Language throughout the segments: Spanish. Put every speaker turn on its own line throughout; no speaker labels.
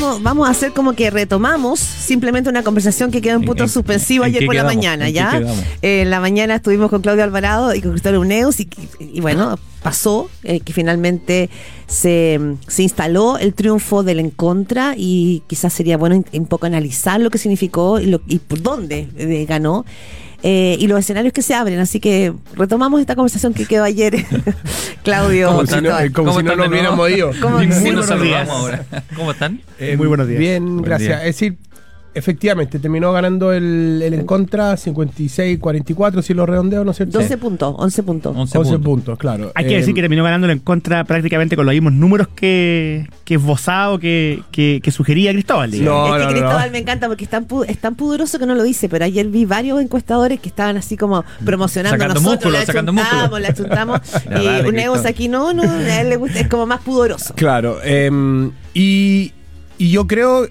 vamos, vamos a hacer como que retomamos simplemente una conversación que quedó en punto
¿En-
suspensivo
en
ayer por la mañana,
¿En qué
¿ya? Eh, en la mañana estuvimos con Claudio Alvarado y con Cristóbal Uneus y, y bueno, pasó eh, que finalmente se, se instaló el triunfo del en contra y quizás sería bueno un poco analizar lo que significó y, lo- y por dónde eh, ganó. Eh, y los escenarios que se abren, así que retomamos esta conversación que quedó ayer, Claudio.
¿Cómo
Como si
están?
como
¿Cómo
si no
están
nos hubiéramos ido.
¿Cómo- Muy
nos
buenos días.
saludamos ahora. ¿Cómo están?
Eh,
Muy buenos días.
Bien,
Buen
gracias.
día.
Es decir, efectivamente, terminó ganando el, el en contra 56-44, si lo redondeo, ¿no es cierto?
12 puntos, 11 puntos.
11
11
puntos.
puntos, claro.
Hay que
Eh,
decir que terminó ganándolo en contra prácticamente con los mismos números que, que esbozado, que, que, que sugería Cristóbal.
No,
es que
no, no.
Cristóbal me encanta porque es tan, es tan pudoroso que no lo dice, pero ayer vi varios encuestadores que estaban así como promocionando
Sacando
nosotros,
músculo,
la
sacando
chuntamos,
músculo.
la chuntamos, y
dale,
un aquí no, no, a él le gusta, es como más pudoroso.
Claro. em, y, y yo creo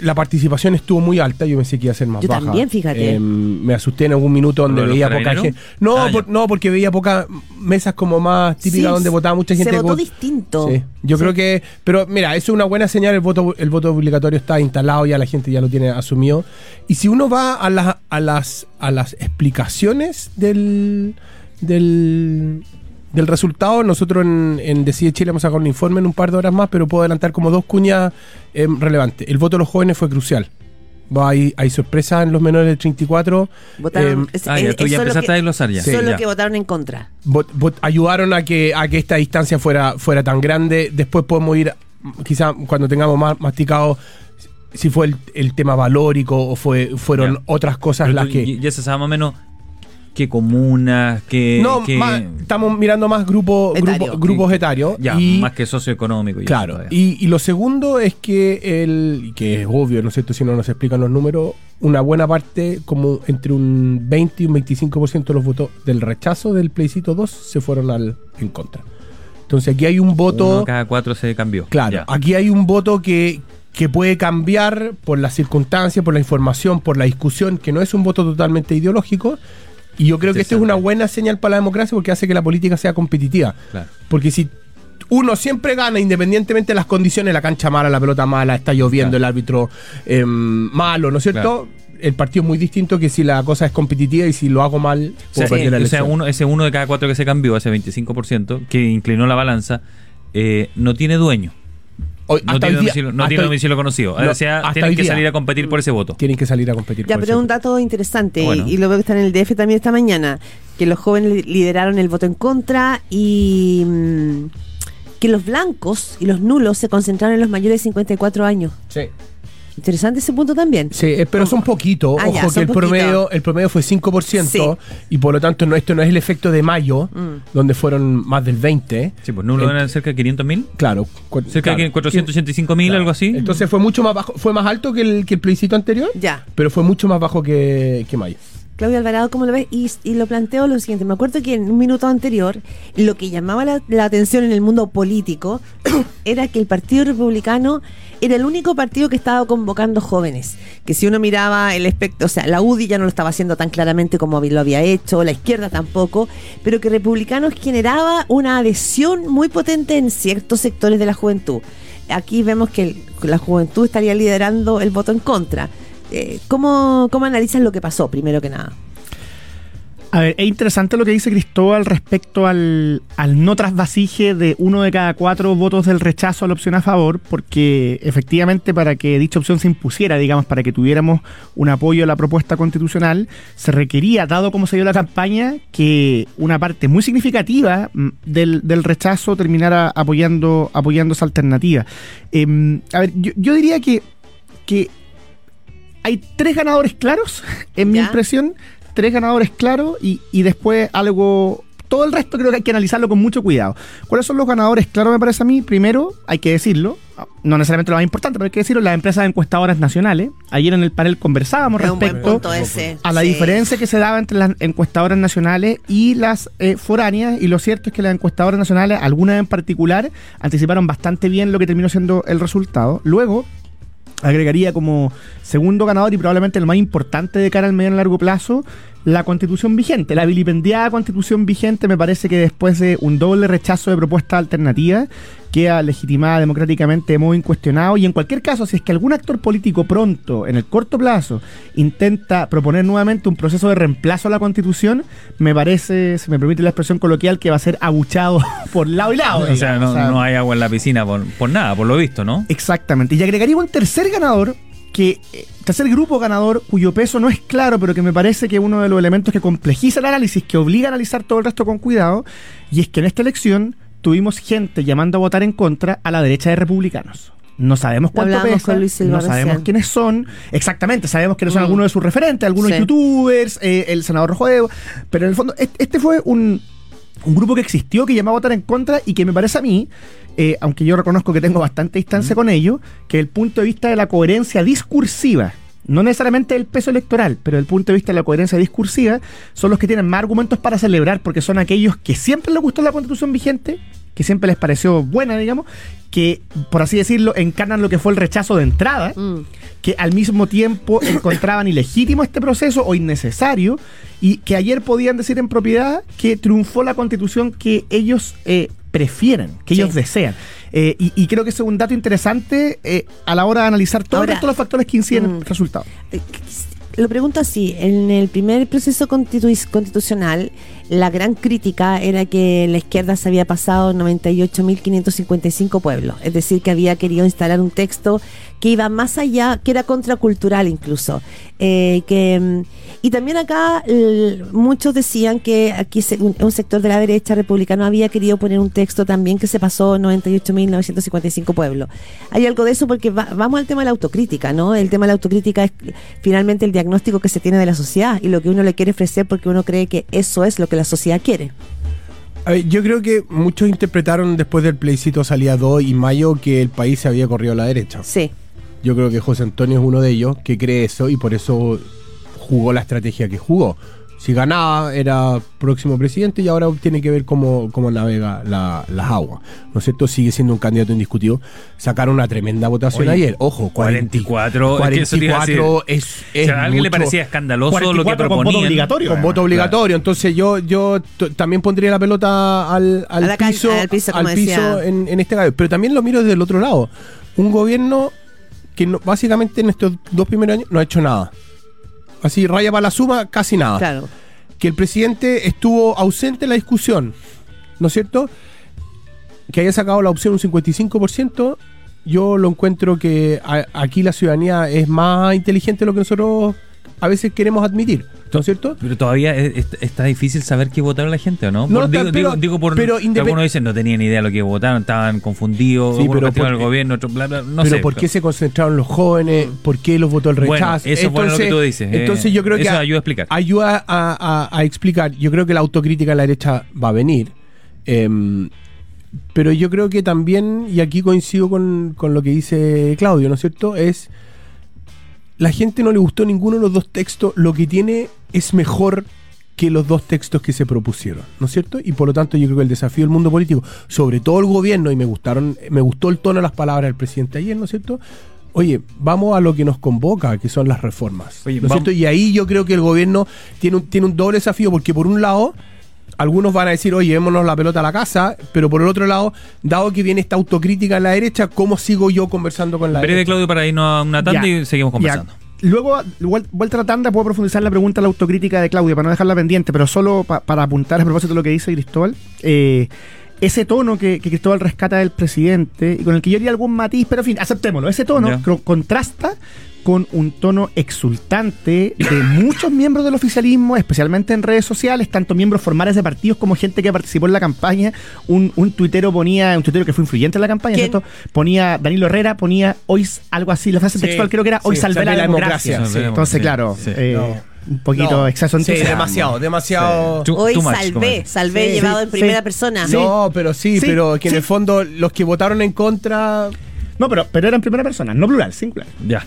la participación estuvo muy alta. Yo pensé que iba a ser más
Yo
baja.
también, fíjate.
Em, me asusté en algún minuto donde
¿Por lo de
veía poca gente. No,
Ah,
por- no, porque veía pocas mesas como más típicas
Sí,
donde votaba mucha gente.
Se votó distinto.
Sí, yo
Sí.
creo que, pero mira, eso es una buena señal, el voto, el voto obligatorio está instalado, ya la gente ya lo tiene asumido. Y si uno va a las, a las, a las explicaciones del, del, del resultado, nosotros en, en Decide Chile vamos a sacar un informe en un par de horas más, pero puedo adelantar como dos cuñas eh, relevantes. El voto de los jóvenes fue crucial. Va, hay, hay sorpresas en los menores del 34.
Votaron, es-
Ah, ya, tú empezaste
que-
a desglosar ya.
Sí,
Solo
ya.
que votaron en contra.
vot- vot- ayudaron a que, a que esta distancia fuera, fuera tan grande. Después podemos ir, quizá cuando tengamos más masticado, si fue el, el tema valórico o fue, fueron
Ya.
otras cosas
Pero
las
tú
que...
Ya se sabe más o menos qué comunas, qué...
no,
qué-
más- estamos mirando más grupos
Etario.
grupo- grupos etarios.
Ya,
y,
más que socioeconómico. y
Claro, y, y lo segundo es que, el, que es obvio, ¿no es cierto? Si no nos explican los números, una buena parte, como entre un 20 y un 25% de los votos del rechazo del plebiscito 2 se fueron al en contra. Entonces aquí hay un voto...
Uno cada cuatro se cambió.
Claro,
Ya.
aquí hay un voto que, que puede cambiar por las circunstancias, por la información, por la discusión, que no es un voto totalmente ideológico. Y yo creo que esto es una buena señal para la democracia porque hace que la política sea competitiva.
Claro.
Porque si uno siempre gana independientemente de las condiciones, la cancha mala, la pelota mala, está lloviendo,
Claro.
el árbitro eh, malo, ¿no es cierto? El partido es muy distinto que si la cosa es competitiva y si lo hago mal,
O
puedo
sea,
perder la
eh, o sea,
elección.
uno, ese uno de cada cuatro que se cambió, ese 25%, que inclinó la balanza, eh, no tiene dueño.
Hoy-
No tiene,
día-
domicilio, no tiene domicilio conocido.
No,
o sea, tienen que
día.
salir a competir por ese voto.
Tienen que salir a competir.
Ya,
por
pero
ese
un
voto.
dato interesante, y-
Bueno.
y, lo veo que está en el DF también esta mañana, que los jóvenes li- lideraron el voto en contra y mm, que los blancos y los nulos se concentraron en los mayores de 54 años.
Sí.
Interesante ese punto también.
Sí, eh, pero son poquitos.
Ah,
Ojo
ya,
que el promedio, el promedio fue 5%
Sí.
y por lo tanto no, esto no es el efecto de mayo,
Mm.
donde fueron más del 20.
Sí, pues nulo
Ent-
eran cerca de 500 mil.
Claro.
Cerca
claro.
de 485 mil,
Claro.
algo así.
Entonces fue mucho más bajo, fue más alto que el, que el plebiscito anterior,
Ya.
pero fue mucho más bajo que, que mayo.
Claudio Alvarado, ¿cómo lo ves? Y, y lo planteo lo siguiente. Me acuerdo que en un minuto anterior, lo que llamaba la, la atención en el mundo político era que el Partido Republicano era el único partido que estaba convocando jóvenes. Que si uno miraba el espectro, o sea, la UDI ya no lo estaba haciendo tan claramente como lo había hecho, la izquierda tampoco, pero que Republicanos generaba una adhesión muy potente en ciertos sectores de la juventud. Aquí vemos que la juventud estaría liderando el voto en contra. Eh, ¿cómo, ¿Cómo analizas lo que pasó, primero que nada?
A ver, es interesante lo que dice Cristóbal respecto al, al no trasvasije de uno de cada cuatro votos del rechazo a la opción a favor, porque efectivamente para que dicha opción se impusiera, digamos, para que tuviéramos un apoyo a la propuesta constitucional, se requería, dado como se dio la campaña, que una parte muy significativa mm, del, del rechazo terminara apoyando, apoyando esa alternativa. Em, a ver, yo, yo diría que, que hay tres ganadores claros, en mi
Ya.
impresión, tres ganadores claros y, y después algo... Todo el resto creo que hay que analizarlo con mucho cuidado. ¿Cuáles son los ganadores claros, me parece a mí? Primero, hay que decirlo, no necesariamente lo más importante, pero hay que decirlo, las empresas encuestadoras nacionales. Ayer en el panel conversábamos
Es
respecto
ese.
a la
Sí.
diferencia que se daba entre las encuestadoras nacionales y las eh, foráneas, y lo cierto es que las encuestadoras nacionales, algunas en particular, anticiparon bastante bien lo que terminó siendo el resultado. Luego, agregaría como segundo ganador y probablemente el más importante de cara al medio y largo plazo, la constitución vigente, la vilipendiada constitución vigente, me parece que después de un doble rechazo de propuestas alternativas, queda legitimada democráticamente de modo incuestionado y en cualquier caso, si es que algún actor político pronto, en el corto plazo, intenta proponer nuevamente un proceso de reemplazo a la constitución, me parece, se me permite la expresión coloquial, que va a ser abuchado por lado y lado.
O sea, no, no hay agua en la piscina por, por nada, por lo visto, ¿no?
Exactamente. Y agregaría un tercer ganador que eh, tercer grupo ganador cuyo peso no es claro, pero que me parece que uno de los elementos que complejiza el análisis, que obliga a analizar todo el resto con cuidado, y es que en esta elección tuvimos gente llamando a votar en contra a la derecha de republicanos. No sabemos cuánto pesa, no sabemos quiénes son. Exactamente, sabemos quiénes son mm. algunos de sus referentes, algunos youtubers, eh, el senador Rojo pero en el fondo este fue un, un grupo que existió, que llamaba a votar en contra y que me parece a mí, eh, aunque yo reconozco que tengo bastante distancia con ello, que el punto de vista de la coherencia discursiva no necesariamente el peso electoral, pero el punto de vista de la coherencia discursiva, son los que tienen más argumentos para celebrar, porque son aquellos que siempre les gustó la constitución vigente, que siempre les pareció buena, digamos, que, por así decirlo, encarnan lo que fue el rechazo de entrada, mm. que al mismo tiempo encontraban ilegítimo este proceso o innecesario, y que ayer podían decir en propiedad que triunfó la constitución que ellos eh, prefieren, que ellos desean. Eh, y, creo que es un dato interesante eh, a la hora de analizar todos los factores que inciden en el mm, resultado.
Eh, lo pregunto así, en el primer proceso constitucional, la gran crítica era que la izquierda se había pasado 98.555 pueblos, es decir, que había querido instalar un texto que iba más allá, que era contracultural incluso. Eh, que, y también acá muchos decían que aquí un, sector de la derecha republicana había querido poner un texto también que se pasó 98.955 pueblos. Hay algo de eso porque vamos al tema de la autocrítica, ¿no? El tema de la autocrítica es finalmente el diagnóstico que se tiene de la sociedad y lo que uno le quiere ofrecer porque uno cree que eso es lo que la sociedad quiere.
yo creo que muchos interpretaron después del plebiscito salía 2 y mayo que el país se había corrido a la derecha.
Sí.
Yo creo que José Antonio es uno de ellos que cree eso y por eso jugó la estrategia que jugó. Si ganaba, era próximo presidente y ahora tiene que ver cómo, cómo navega las aguas. ¿No es cierto? Sigue siendo un candidato indiscutido. Sacaron una tremenda votación ayer. Ojo,
44.
44 es,
es, a alguien le parecía escandaloso lo que proponían. Con voto
obligatorio. Con voto obligatorio. Entonces yo, yo también pondría la pelota al, al piso, al piso, en, en, este caso. Pero también lo miro desde el otro lado. Un gobierno que básicamente en estos dos primeros años no ha hecho nada. Así, raya para la suma, casi nada.
Claro.
Que el presidente estuvo ausente en la discusión, ¿no es cierto? Que haya sacado la opción un 55%, yo lo encuentro que aquí la ciudadanía es más inteligente de lo que nosotros a veces queremos admitir. ¿No es cierto?
Pero todavía está difícil saber qué votaron la gente, ¿o no?
no
digo,
pero,
digo, por
pero
algunos dicen no tenían idea de lo que votaron, estaban confundidos,
sí, pero
por, el gobierno, otro, bla, bla, no
pero ¿por qué se concentraron los jóvenes? ¿Por qué los votó el rechazo?
Bueno, eso es lo que tú dices.
Eh, entonces yo creo que
eso ayuda a explicar.
Ayuda a, explicar. Yo creo que la autocrítica a la derecha va a venir. Em, pero yo creo que también, y aquí coincido con, con lo que dice Claudio, ¿no es cierto? Es la gente no le gustó ninguno de los dos textos, lo que tiene es mejor que los dos textos que se propusieron, ¿no es cierto? Y por lo tanto yo creo que el desafío del mundo político, sobre todo el gobierno, y me gustaron, me gustó el tono de las palabras del presidente ayer, ¿no es cierto? Oye, vamos a lo que nos convoca, que son las reformas. ¿no es cierto? Y ahí yo creo que el gobierno tiene un, tiene un doble desafío, porque por un lado, algunos van a decir, oye, llevémonos la pelota a la casa, pero por el otro lado, dado que viene esta autocrítica en la derecha, ¿cómo sigo yo conversando con la
Breve,
derecha?
Claudio, para irnos a una tanda y seguimos conversando.
Luego, vuelta a la tanda, puedo profundizar la pregunta a la autocrítica de Claudia, para no dejarla pendiente, pero solo para apuntar a propósito de lo que dice Cristóbal. Eh, ese tono que, Cristóbal rescata del presidente y con el que yo haría algún matiz, pero en fin, aceptémoslo. Ese tono contrasta con un tono exultante de muchos miembros del oficialismo, especialmente en redes sociales, tanto miembros formales de partidos como gente que participó en la campaña. Un, un tuitero ponía, un tuitero que fue influyente en la campaña, ¿cierto? Ponía, Danilo Herrera ponía hoy algo así, la frase textual creo que era hoy salvé la, democracia. Entonces, claro, eh, un poquito exceso
Sí, demasiado, demasiado.
Hoy salvé, salvé llevado en primera persona.
No, pero sí, pero que en el fondo los que votaron en contra.
No, pero, pero era en primera persona, no plural, singular.
Ya.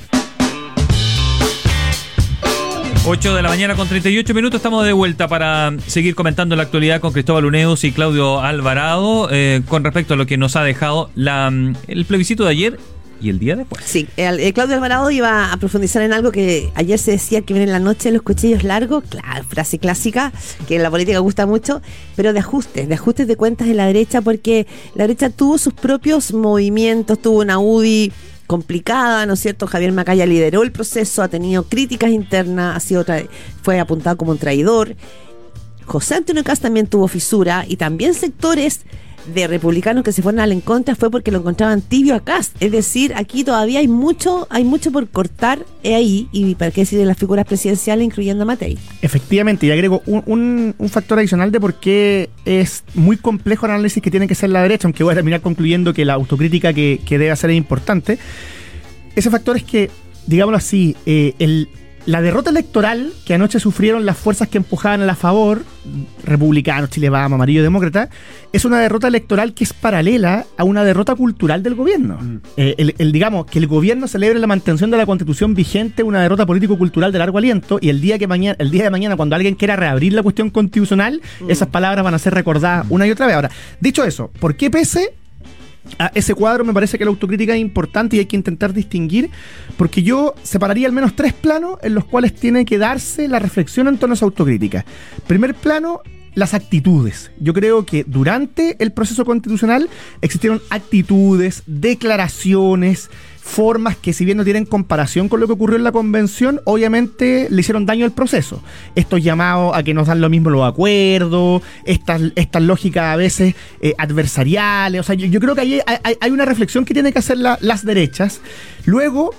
8 de la mañana con 38 minutos estamos de vuelta para seguir comentando la actualidad con Cristóbal Uneus y Claudio Alvarado eh, con respecto a lo que nos ha dejado la, el plebiscito de ayer y el día después.
Sí, el, el Claudio Alvarado iba a profundizar en algo que ayer se decía que viene en la noche los cuchillos largos, frase clásica que en la política gusta mucho, pero de ajustes, de ajustes de cuentas en la derecha, porque la derecha tuvo sus propios movimientos, tuvo una UDI complicada, ¿no es cierto? Javier Macaya lideró el proceso, ha tenido críticas internas, ha sido fue apuntado como un traidor. José Antonio Cast también tuvo fisura y también sectores de republicanos que se fueron al en contra fue porque lo encontraban tibio a Cast. Es decir, aquí todavía hay mucho, hay mucho por cortar ahí y para qué decir de las figuras presidenciales, incluyendo a Matei.
Efectivamente, y agrego un, un- un factor adicional de por qué es muy complejo el análisis que tiene que ser la derecha, aunque voy a terminar concluyendo que la autocrítica que, que debe hacer es importante. Ese factor es que, digámoslo así, eh, el- la derrota electoral que anoche sufrieron las fuerzas que empujaban a la favor, republicanos, Chile Amarillo Demócrata, es una derrota electoral que es paralela a una derrota cultural del gobierno. Eh, el, el, digamos, que el gobierno celebre la mantención de la constitución vigente, una derrota político-cultural de largo aliento, y el día, que mañana, el día de mañana, cuando alguien quiera reabrir la cuestión constitucional, esas palabras van a ser recordadas una y otra vez. Ahora, dicho eso, ¿por qué pese a ese cuadro me parece que la autocrítica es importante y hay que intentar distinguir, porque yo separaría al menos tres planos en los cuales tiene que darse la reflexión en torno a esa autocrítica. Primer plano, las actitudes. Yo creo que durante el proceso constitucional existieron actitudes, declaraciones, formas que si bien no tienen comparación con lo que ocurrió en la convención, obviamente le hicieron daño al proceso. Estos llamados a que nos dan lo mismo los acuerdos, estas, estas lógicas a veces eh, adversariales, o sea, yo, yo creo que hay, hay, hay una reflexión que tienen que hacer la- las derechas. Luego,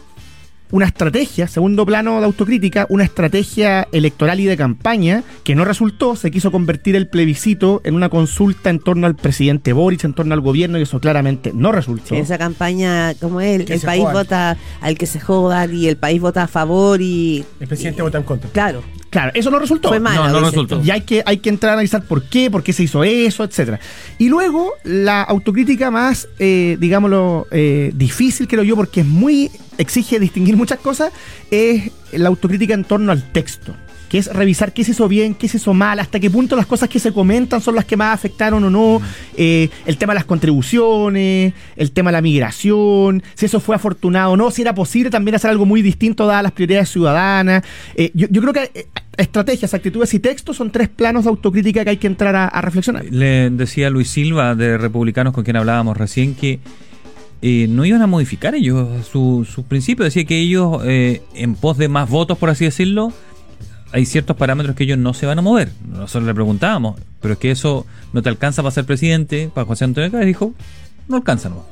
una estrategia, segundo plano de autocrítica, una estrategia electoral y de campaña que no resultó, se quiso convertir el plebiscito en una consulta en torno al presidente Boric, en torno al gobierno, y eso claramente no resultó.
Esa campaña, como él,
Que
el
se
país
jodan.
vota al que se jodan y el país vota a favor y...
El presidente vota en contra.
Claro,
Claro, eso no resultó.
fue malo.
No, no resultó.
Y hay que, hay que entrar a analizar por qué, por qué se hizo eso, etcétera. Y luego, la autocrítica más, eh, digámoslo, eh, difícil, creo yo, porque es muy. exige distinguir muchas cosas, es la autocrítica en torno al texto. Que es revisar qué se hizo bien, qué se hizo mal, hasta qué punto las cosas que se comentan son las que más afectaron o no. eh, el tema de las contribuciones, el tema de la migración, si eso fue afortunado o no, si era posible también hacer algo muy distinto dadas las prioridades ciudadanas. Eh, yo, yo creo que eh, estrategias, actitudes y textos son tres planos de autocrítica que hay que entrar a, a reflexionar.
Le decía Luis Silva de Republicanos con quien hablábamos recién que eh, no iban a modificar ellos su, su principio. Decía que ellos, eh, en pos de más votos, por así decirlo, hay ciertos parámetros que ellos no se van a mover. Nosotros le preguntábamos, pero es que eso no te alcanza para ser presidente. Para José Antonio Cárez dijo, no alcanza, no.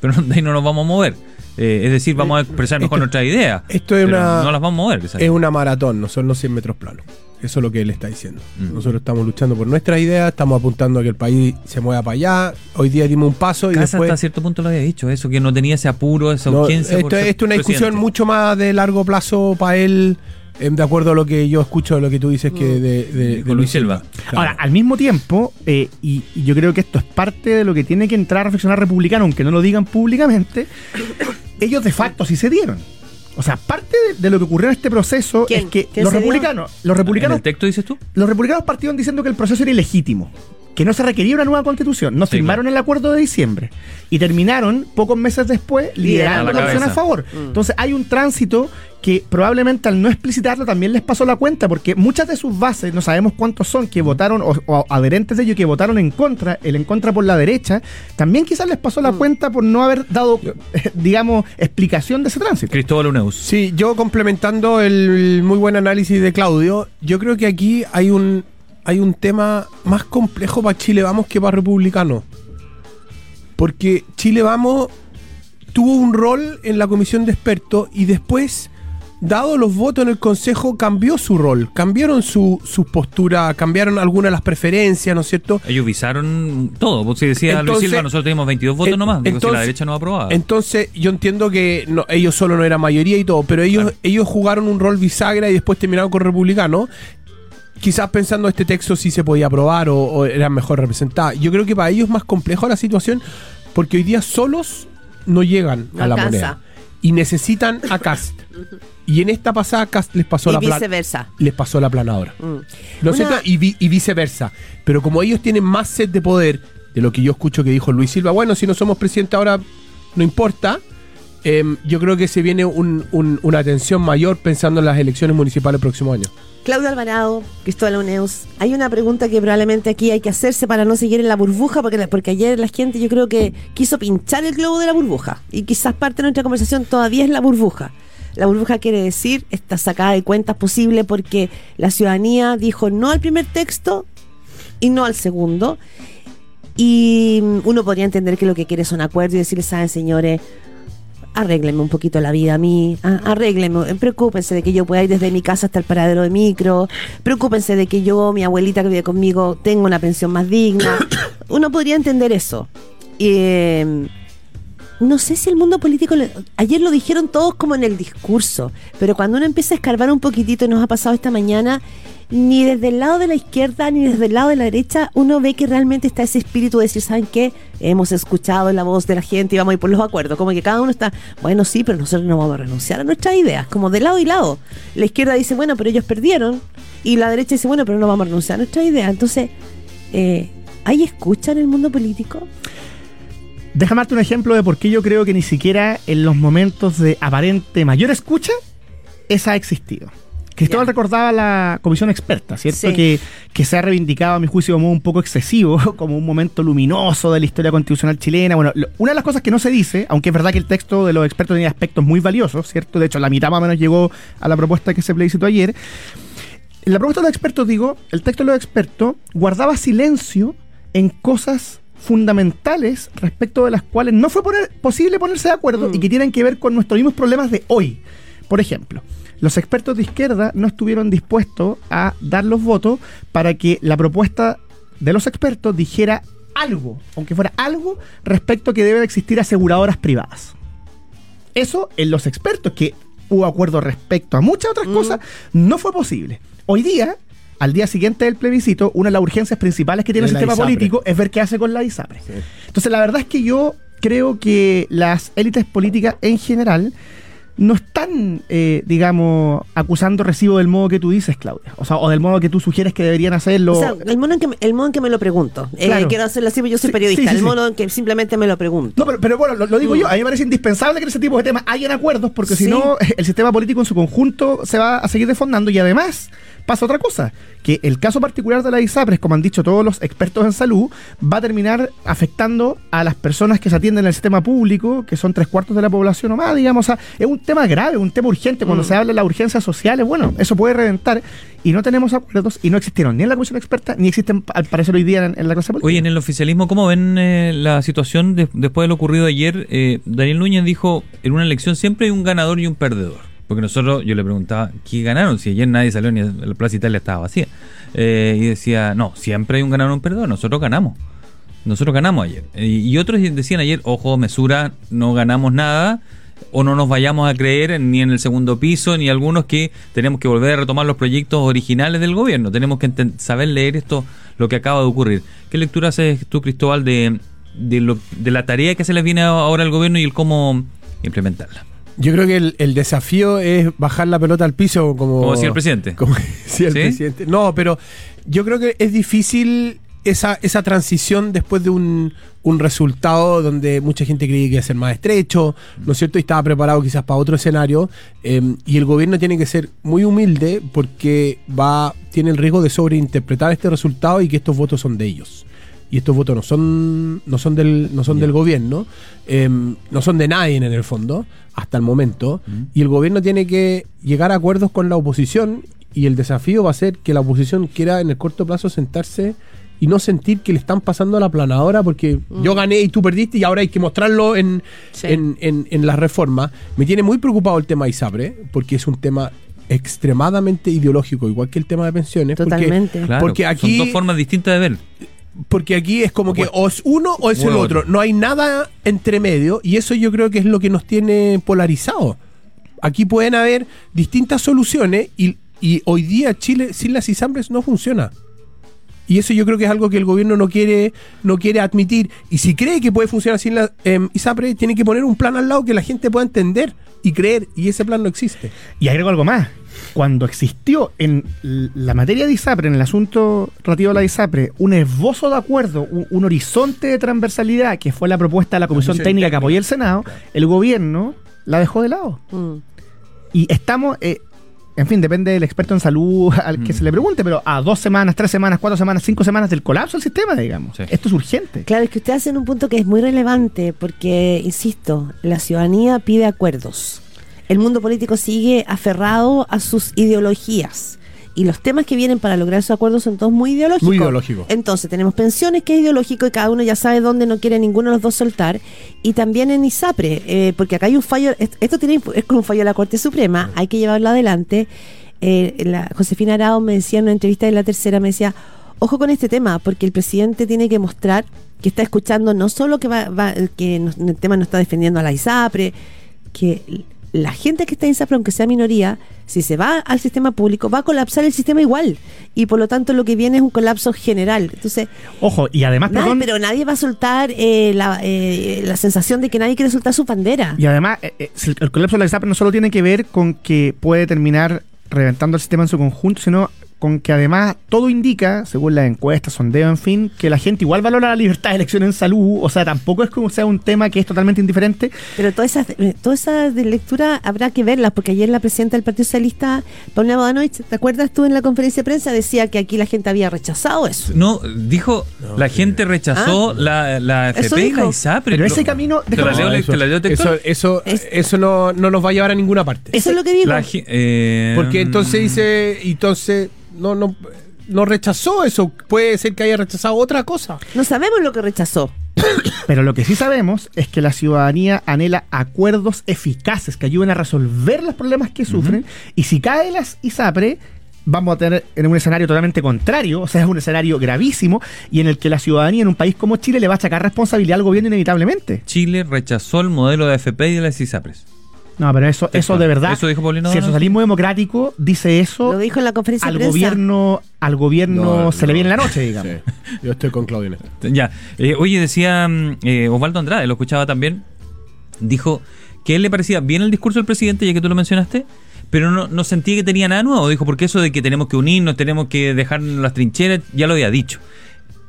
Pero de ahí no nos vamos a mover. Eh, es decir, vamos a expresar mejor
Esto-
nuestras ideas.
esto es una-
No las vamos a mover.
Es una maratón, no son los 100 metros planos. Eso es lo que él está diciendo.
Mm.
Nosotros estamos luchando por nuestras ideas, estamos apuntando a que el país se mueva para allá. Hoy día dimos un paso y
Casa
después...
hasta cierto punto lo había dicho, eso, que no tenía ese apuro, esa
No,
urgencia.
esto, es una discusión
presidente.
mucho más de largo plazo para él, de acuerdo a lo que yo escucho, lo que tú dices que de, de- de
Con Luis Silva.
Claro.
Ahora, al mismo tiempo, eh, y, y yo creo que esto es parte de lo que tiene que entrar a reflexionar republicano, aunque no lo digan públicamente, ellos de facto sí se dieron. O sea, parte de, de lo que ocurrió en este proceso
¿Quién?
es que
¿Quién
los republicanos, los
¿En
republicanos
el texto dices tú?
los republicanos partieron diciendo que el proceso era ilegítimo, que no se requería una nueva constitución, no
Sí,
firmaron el acuerdo de diciembre y terminaron pocos meses después liderando la,
la
opción a favor. Entonces hay un tránsito que probablemente al no explicitarlo también les pasó la cuenta, porque muchas de sus bases, no sabemos cuántos son, que votaron, o, o adherentes de ellos que votaron en contra, el en contra por la derecha, también quizás les pasó la cuenta por no haber dado, digamos, explicación de ese tránsito.
Cristóbal Uneus.
Sí, yo complementando el muy buen análisis de Claudio, yo creo que aquí hay un hay un tema más complejo para Chile Vamos que para Republicano. Porque Chile Vamos tuvo un rol en la comisión de expertos y después, dado los votos en el Consejo, cambió su rol, cambiaron su, su postura, cambiaron algunas de las preferencias, ¿no es cierto?
Ellos visaron todo. Vos si decía Luis
Entonces-
Silva, nosotros teníamos 22 votos
en-
nomás. Digo, si la
entonces-
derecha no aprobaba.
Entonces, yo entiendo que no, ellos solo no eran mayoría y todo, pero ellos,
Claro.
ellos jugaron un rol bisagra y después terminaron con republicano. Quizás pensando este texto sí se podía aprobar o, o era mejor representada. Yo creo que para ellos es más complejo la situación porque hoy día solos no llegan
No
a la
alcanza.
moneda y necesitan a Cast. y en esta pasada Cast les pasó
Y
la plana.
viceversa.
Les pasó la planadora.
Mm.
¿No
Una-
cierto? Y, vi- y viceversa. Pero como ellos tienen más sed de poder, de lo que yo escucho que dijo Luis Silva, bueno, si no somos presidente ahora, no importa. Em, yo creo que se viene un- un- una tensión mayor pensando en las elecciones municipales el próximo año.
Claudio Alvarado, Cristóbal Uneus, hay una pregunta que probablemente aquí hay que hacerse para no seguir en la burbuja, porque, porque ayer la gente yo creo que quiso pinchar el globo de la burbuja. Y quizás parte de nuestra conversación todavía es la burbuja. La burbuja quiere decir esta sacada de cuentas posible porque la ciudadanía dijo no al primer texto y no al segundo. Y mm, uno podría entender que lo que quiere son acuerdos y decirles, saben señores, arréglenme un poquito la vida a mí, ah, arréglenme, preocúpense de que yo pueda ir desde mi casa hasta el paradero de micro, preocúpense de que yo, mi abuelita que vive conmigo, tenga una pensión más digna. Uno podría entender eso. Eh, no sé si el mundo político, ayer lo dijeron todos como en el discurso, pero cuando uno empieza a escarbar un poquitito y nos ha pasado esta mañana, ni desde el lado de la izquierda ni desde el lado de la derecha uno ve que realmente está ese espíritu de decir, ¿saben qué? Hemos escuchado la voz de la gente y vamos a ir por los acuerdos. Como que cada uno está, bueno, sí, pero nosotros no vamos a renunciar a nuestras ideas, como de lado y lado. La izquierda dice, bueno, pero ellos perdieron. Y la derecha dice, bueno, pero no vamos a renunciar a nuestras ideas. Entonces, eh, ¿hay escucha en el mundo político?
Déjame darte un ejemplo de por qué yo creo que ni siquiera en los momentos de aparente mayor escucha, esa ha existido. Cristóbal
Ya.
recordaba la comisión experta, ¿cierto?
Sí.
Que, que se ha reivindicado, a mi juicio, como un poco excesivo, como un momento luminoso de la historia constitucional chilena. Bueno, lo- una de las cosas que no se dice, aunque es verdad que el texto de los expertos tenía aspectos muy valiosos, ¿cierto? De hecho, la mitad más o menos llegó a la propuesta que se plebiscitó ayer. La propuesta de los expertos, digo, el texto de los expertos guardaba silencio en cosas fundamentales respecto de las cuales no fue poner- posible ponerse de acuerdo
Mm.
y que tienen que ver con nuestros mismos problemas de hoy. Por ejemplo, los expertos de izquierda no estuvieron dispuestos a dar los votos para que la propuesta de los expertos dijera algo, aunque fuera algo, respecto a que deben existir aseguradoras privadas. Eso en los expertos, que hubo acuerdo respecto a muchas otras
Mm.
cosas, no fue posible. Hoy día, al día siguiente del plebiscito, una de las urgencias principales que tiene el sistema
ISAPRE.
político es ver qué hace con la ISAPRE. Entonces, la verdad es que yo creo que las élites políticas en general no están, eh, digamos, acusando recibo del modo que tú dices, Claudia. O sea, o del modo que tú sugieres que deberían hacerlo.
O sea, el modo en que me, el modo en que me lo pregunto. Eh, quiero hacerlo así porque yo soy
Sí,
periodista.
sí,
el modo en que simplemente me lo pregunto.
No, pero, pero bueno, lo, lo digo
Mm.
yo. A mí me parece indispensable que en ese tipo de temas hayan acuerdos, porque si no, el sistema político en su conjunto se va a seguir desfondando. Y además, pasa otra cosa: que el caso particular de la ISAPRES, como han dicho todos los expertos en salud, va a terminar afectando a las personas que se atienden en el sistema público, que son tres cuartos de la población o más, digamos. O sea, es un tema grave, un tema urgente. Cuando
Mm.
se habla de las urgencias sociales, bueno, eso puede reventar. Y no tenemos acuerdos, y no existieron ni en la comisión experta, ni existen, al parecer, hoy día en, en la clase política.
Oye, en el oficialismo, ¿cómo ven eh, la situación de- después de lo ocurrido ayer? Eh, Daniel Núñez dijo, en una elección siempre hay un ganador y un perdedor. Porque nosotros, yo le preguntaba, ¿qué ganaron? Si ayer nadie salió ni la Plaza Italia estaba vacía. Eh, y decía, no, siempre hay un ganador un perdedor, nosotros ganamos. Nosotros ganamos ayer. Y otros decían ayer, ojo, mesura, no ganamos nada, o no nos vayamos a creer ni en el segundo piso, ni algunos que tenemos que volver a retomar los proyectos originales del gobierno. Tenemos que saber leer esto, lo que acaba de ocurrir. ¿Qué lectura haces tú, Cristóbal, de, de, lo- de la tarea que se les viene ahora al gobierno y el cómo implementarla?
Yo creo que el, el desafío es bajar la pelota al piso como...
Como decía el presidente.
Como decía el
¿Sí?
presidente. No, pero yo creo que es difícil esa, esa transición después de un, un resultado donde mucha gente creía que iba a ser más estrecho, ¿no es cierto? Y estaba preparado quizás para otro escenario. eh, y el gobierno tiene que ser muy humilde porque va tiene el riesgo de sobreinterpretar este resultado y que estos votos son de ellos. Y estos votos no son, no son, del, no son del gobierno, eh, no son de nadie en el fondo, hasta el momento. Y el gobierno tiene que llegar a acuerdos con la oposición y el desafío va a ser que la oposición quiera en el corto plazo sentarse y no sentir que le están pasando a la planadora porque yo gané y tú perdiste y ahora hay que mostrarlo en,
Sí.
en, en, en las reformas. Me tiene muy preocupado el tema ISAPRE porque es un tema extremadamente ideológico, igual que el tema de pensiones. porque-
Totalmente.
Claro,
Porque aquí-
son dos formas distintas de ver.
Porque aquí es como que o es uno o es el otro. No hay nada entre medio y eso yo creo que es lo que nos tiene polarizados. Aquí pueden haber distintas soluciones y, y hoy día Chile sin las ISAMBRES no funciona. Y eso yo creo que es algo que el gobierno no quiere, no quiere admitir. Y si cree que puede funcionar sin la ISAPRE, tiene que poner un plan al lado que la gente pueda entender y creer. Y ese plan no existe.
Y agrego algo más. Cuando existió en la materia de ISAPRE, en el asunto relativo a la ISAPRE, un esbozo de acuerdo, un, un horizonte de transversalidad, que fue la propuesta de la Comisión
Comisión
Técnica que apoyó el Senado, el gobierno la dejó de lado.
Mm.
Y estamos, eh, en fin, depende del experto en salud al que
Mm.
se le pregunte, pero a dos semanas, tres semanas, cuatro semanas, cinco semanas del colapso del sistema, digamos.
Sí.
Esto es urgente.
Claro, es que usted hace un punto que es muy relevante porque, insisto, la ciudadanía pide acuerdos. El mundo político sigue aferrado a sus ideologías. Y los temas que vienen para lograr esos acuerdos son todos muy ideológicos.
Muy ideológicos.
Entonces, tenemos pensiones, que es ideológico, y cada uno ya sabe dónde no quiere ninguno de los dos soltar. Y también en ISAPRE, eh, porque acá hay un fallo, est- esto tiene, es un fallo de la Corte Suprema, hay que llevarlo adelante. Eh, la Josefina Arao me decía en una entrevista de la tercera, me decía, ojo con este tema, porque el presidente tiene que mostrar que está escuchando no solo que va, va- que no- el tema no está defendiendo a la ISAPRE, que la gente que está en ISAPRE, aunque sea minoría, si se va al sistema público, va a colapsar el sistema igual. Y por lo tanto lo que viene es un colapso general. Entonces,
Ojo, y además,
nadie-
perdón,
pero nadie va a soltar eh, la, eh, la sensación de que nadie quiere soltar su bandera.
Y además, eh, el, colapso de la ISAPRE no solo tiene que ver con que puede terminar reventando el sistema en su conjunto, sino con que además todo indica, según las encuestas, sondeo, en fin, que la gente igual valora la libertad de elección en salud. O sea, tampoco es como sea un tema que es totalmente indiferente.
Pero todas esas, eh, todas esas de lectura habrá que verlas, porque ayer la presidenta del Partido Socialista, Paula Bodanovich, ¿te acuerdas tú en la conferencia de prensa? Decía que aquí la gente había rechazado eso.
No, dijo, la gente rechazó la, la FP y la. ISAPRE.
Pero ese camino-
Te la
déjame-
leo,
No,
te la leo
eso, eso,
Es-
eso no, no nos va a llevar a ninguna parte.
Eso es lo que digo.
La eh,
Porque entonces dice, entonces no, no, no rechazó eso. Puede ser que haya rechazado otra cosa.
No sabemos lo que rechazó.
Pero lo que sí sabemos es que la ciudadanía anhela acuerdos eficaces que ayuden a resolver los problemas que sufren. Y si cae las ISAPRE, vamos a tener en un escenario totalmente contrario, o sea, es un escenario gravísimo y en el que la ciudadanía en un país como Chile le va a achacar responsabilidad al gobierno inevitablemente.
Chile rechazó el modelo de AFP y de las ISAPRES.
No, pero eso, eso de verdad.
Eso dijo Paulino
Si el socialismo democrático dice eso,
Lo dijo en la conferencia
al
de prensa.
gobierno, al gobierno
No,
se
no.
le viene la noche, digamos.
Sí, yo estoy con Claudio en esto.
Ya. Eh, oye, decía mm, eh, Osvaldo Andrade, lo escuchaba también, dijo que a él le parecía bien el discurso del presidente, ya que tú lo mencionaste, pero no, no sentía que tenía nada nuevo. Dijo, porque eso de que tenemos que unirnos, tenemos que dejar las trincheras, ya lo había dicho.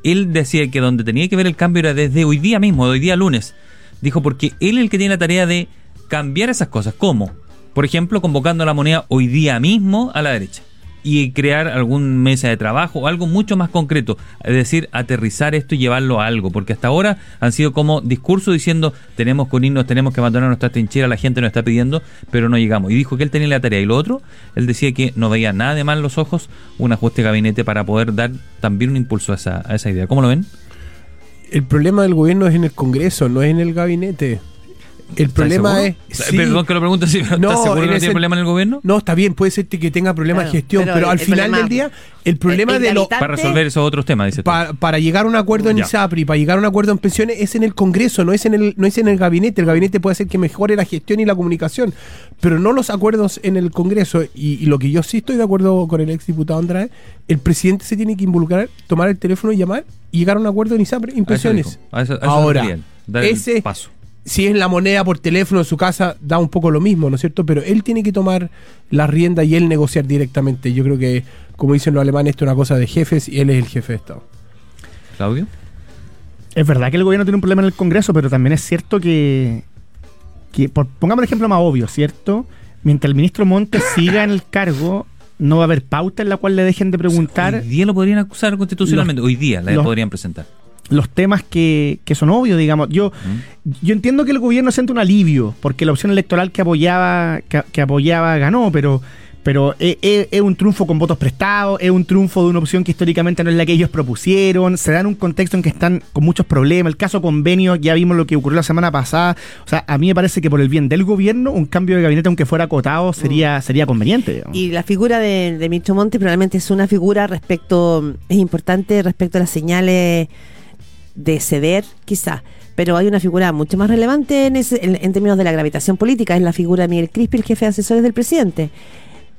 Él decía que donde tenía que ver el cambio era desde hoy día mismo, de hoy día lunes. Dijo, porque él es el que tiene la tarea de cambiar esas cosas. ¿Cómo? Por ejemplo, convocando la moneda hoy día mismo a la derecha y crear algún mesa de trabajo o algo mucho más concreto, es decir, aterrizar esto y llevarlo a algo, porque hasta ahora han sido como discursos diciendo tenemos que unirnos, tenemos que abandonar nuestra trinchera, la gente nos está pidiendo, pero no llegamos. Y dijo que él tenía la tarea. Y lo otro, él decía que no veía nada de mal los ojos un ajuste de gabinete para poder dar también un impulso a esa, a esa idea. ¿Cómo lo ven?
El problema del gobierno es en el Congreso, no es en el gabinete. El
¿Estás
problema
seguro?
es. Sí.
Perdón que lo pregunte, sí, pero
No,
¿estás seguro que no
ese-
tiene problema en el gobierno?
No, está bien, puede ser que tenga problemas
Claro,
de gestión,
pero
pero, al final
problema-
del día, el problema
el
de lo.
gravitante-
Para resolver esos otros temas, dice. tú.
pa- para llegar a un acuerdo en
Ya.
ISAPRI, para llegar a un acuerdo en pensiones, es en el Congreso, no es en el, no es en el gabinete. El gabinete puede hacer que mejore la gestión y la comunicación, pero no los acuerdos en el Congreso. Y, y lo que yo sí estoy de acuerdo con el ex diputado Andrade, el presidente se tiene que involucrar, tomar el teléfono y llamar y llegar a un acuerdo en ISAPRI, en pensiones.
dijo. A eso- a eso
Ahora, ese,
paso.
Si es la moneda por teléfono en su casa, da un poco lo mismo, ¿no es cierto? Pero él tiene que tomar la rienda y él negociar directamente. Yo creo que, como dicen los alemanes, esto es una cosa de jefes y él es el jefe de Estado.
Claudio.
Es verdad que el gobierno tiene un problema en el Congreso, pero también es cierto que, que por, pongamos el ejemplo más obvio, ¿cierto? Mientras el ministro Montes siga en el cargo, no va a haber pauta en la cual le dejen de preguntar
Hoy día lo podrían acusar constitucionalmente. Hoy día la
los-
podrían presentar.
Los temas que, que son obvios, digamos. Yo, yo entiendo que el gobierno siente un alivio, porque la opción electoral que apoyaba, que, que apoyaba ganó, pero, pero es, es- es un triunfo con votos prestados, es un triunfo de una opción que históricamente no es la que ellos propusieron, se da en un contexto en que están con muchos problemas. El caso convenio, ya vimos lo que ocurrió la semana pasada. O sea, a mí me parece que por el bien del gobierno, un cambio de gabinete, aunque fuera acotado, sería, sería conveniente. digamos.
Y la figura de, de Ministro Monte probablemente es una figura respecto, es importante respecto a las señales de ceder, quizá. Pero hay una figura mucho más relevante en, en, términos de la gravitación política, es la figura de Miguel Crispi, el jefe de asesores del presidente.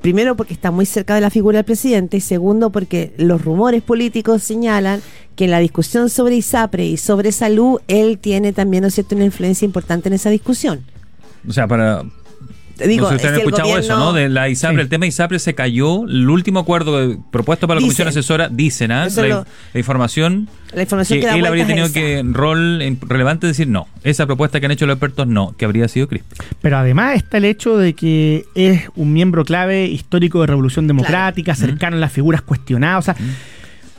Primero porque está muy cerca de la figura del presidente y segundo porque los rumores políticos señalan que en la discusión sobre ISAPRE y sobre salud, él tiene también, ¿no cierto?, una influencia importante en esa discusión.
O sea, para
digo,
No sé si ustedes han
el
escuchado eso, ¿no? De la ISAPRE,
Sí.
el tema ISAPRE se cayó. El último acuerdo de- propuesto para la
Dicen.
comisión asesora, dicen, ¿ah? La,
lo-
la información
La información
que
que da
él habría tenido
esa.
que rol relevante decir no. Esa propuesta que han hecho los expertos, no, que habría sido CRISP.
Pero además está el hecho de que es un miembro clave histórico de Revolución Democrática, cercano a las figuras cuestionadas. O sea, po-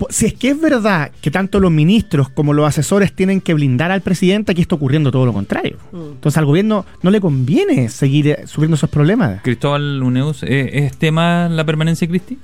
si es que es verdad que tanto los ministros como los asesores tienen que blindar al presidente, aquí está ocurriendo todo lo contrario.
Mm.
Entonces al gobierno no le conviene seguir eh, subiendo esos problemas.
Cristóbal Uneus, ¿es, es tema la permanencia de Cristi?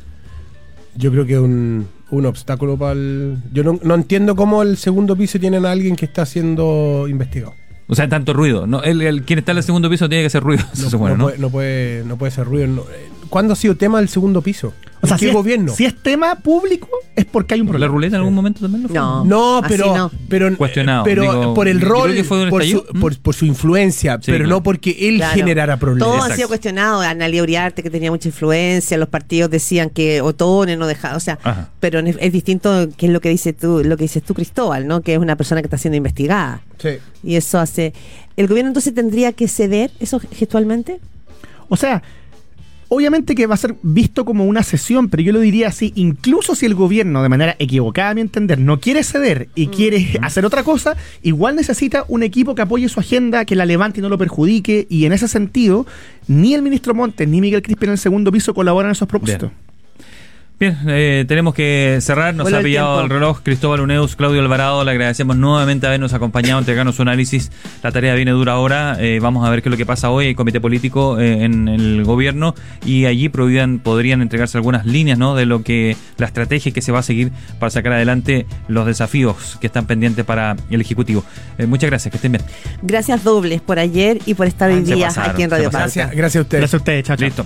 Yo creo que es un, un obstáculo para el... Yo no, no entiendo cómo el segundo piso tienen a alguien que está siendo investigado.
O sea, tanto ruido. No, el, el- quien está en el segundo piso tiene que hacer ruido, se
No,
supone,
no
¿no?
Puede, no, puede, no puede ser ruido. ¿Cuándo ha sido tema del segundo piso?
O sea,
¿En qué
si es,
gobierno?
si es tema público, es porque hay un
¿La
problema.
ruleta en algún momento también lo fue?
No.
No, pero,
no.
pero
Cuestionado,
pero
digo,
por el rol, por, su,
estallido. ¿Mm?
por, por su influencia,
Sí,
pero
claro.
no porque él
Claro.
generara problemas.
Han
Exacto.
sido cuestionados. Analia Uriarte, que tenía mucha influencia, los partidos decían que Otone no dejaba, o sea,
Ajá.
pero es, es distinto que es lo que dice tú, lo que dices tú, Cristóbal, ¿no? Que es una persona que está siendo investigada.
Sí.
Y eso hace. ¿El gobierno entonces tendría que ceder eso gestualmente?
O sea, obviamente que va a ser visto como una sesión, pero yo lo diría así, incluso si el gobierno, de manera equivocada a mi entender, no quiere ceder y quiere hacer otra cosa, igual necesita un equipo que apoye su agenda, que la levante y no lo perjudique, y en ese sentido, ni el ministro Montes ni Miguel Crispi en el segundo piso colaboran en esos propósitos.
Bien, eh, tenemos que cerrar. Nos
Vuelve
ha
el
pillado el reloj Cristóbal Uneus, Claudio Alvarado. Le agradecemos nuevamente habernos acompañado, entregarnos su análisis. La tarea viene dura ahora. Eh, vamos a ver qué es lo que pasa hoy. Hay comité político eh, en el gobierno y allí podrían, podrían entregarse algunas líneas ¿no? de lo que la estrategia que se va a seguir para sacar adelante los desafíos que están pendientes para el Ejecutivo. Eh, muchas gracias, que estén bien.
Gracias dobles por ayer y por estar hoy
Se
día
pasaron,
aquí en Radio. Pauta.
Gracias, gracias a ustedes.
Gracias a ustedes, chao, chao.
Listo.